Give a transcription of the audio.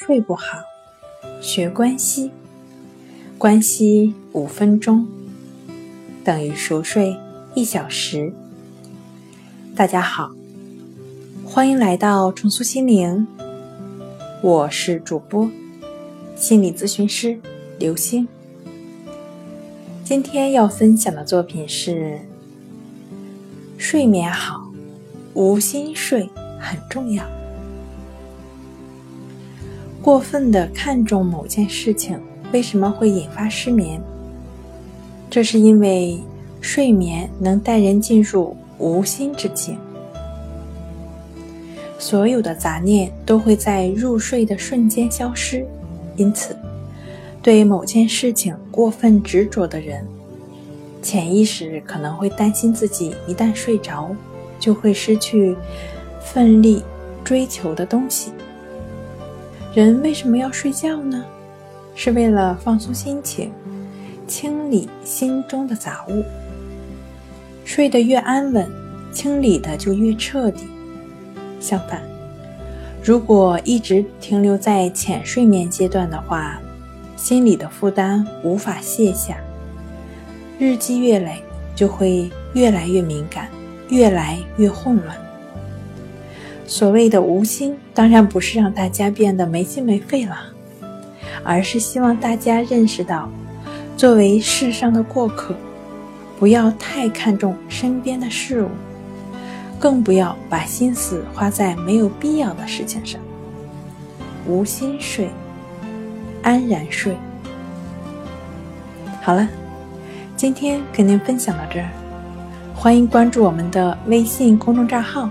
睡不好，学关息，关息五分钟等于熟睡一小时。大家好，欢迎来到重塑心灵，我是主播心理咨询师刘星。今天要分享的作品是：睡眠好，无心睡很重要。过分的看重某件事情，为什么会引发失眠？这是因为睡眠能带人进入无心之境，所有的杂念都会在入睡的瞬间消失。因此，对某件事情过分执着的人，潜意识可能会担心自己一旦睡着，就会失去奋力追求的东西。人为什么要睡觉呢？是为了放松心情，清理心中的杂物。睡得越安稳，清理的就越彻底。相反，如果一直停留在浅睡眠阶段的话，心理的负担无法卸下，日积月累就会越来越敏感，越来越混乱。所谓的无心，当然不是让大家变得没心没肺了，而是希望大家认识到，作为世上的过客，不要太看重身边的事物，更不要把心思花在没有必要的事情上。无心睡，安然睡。好了，今天跟您分享到这儿，欢迎关注我们的微信公众账号。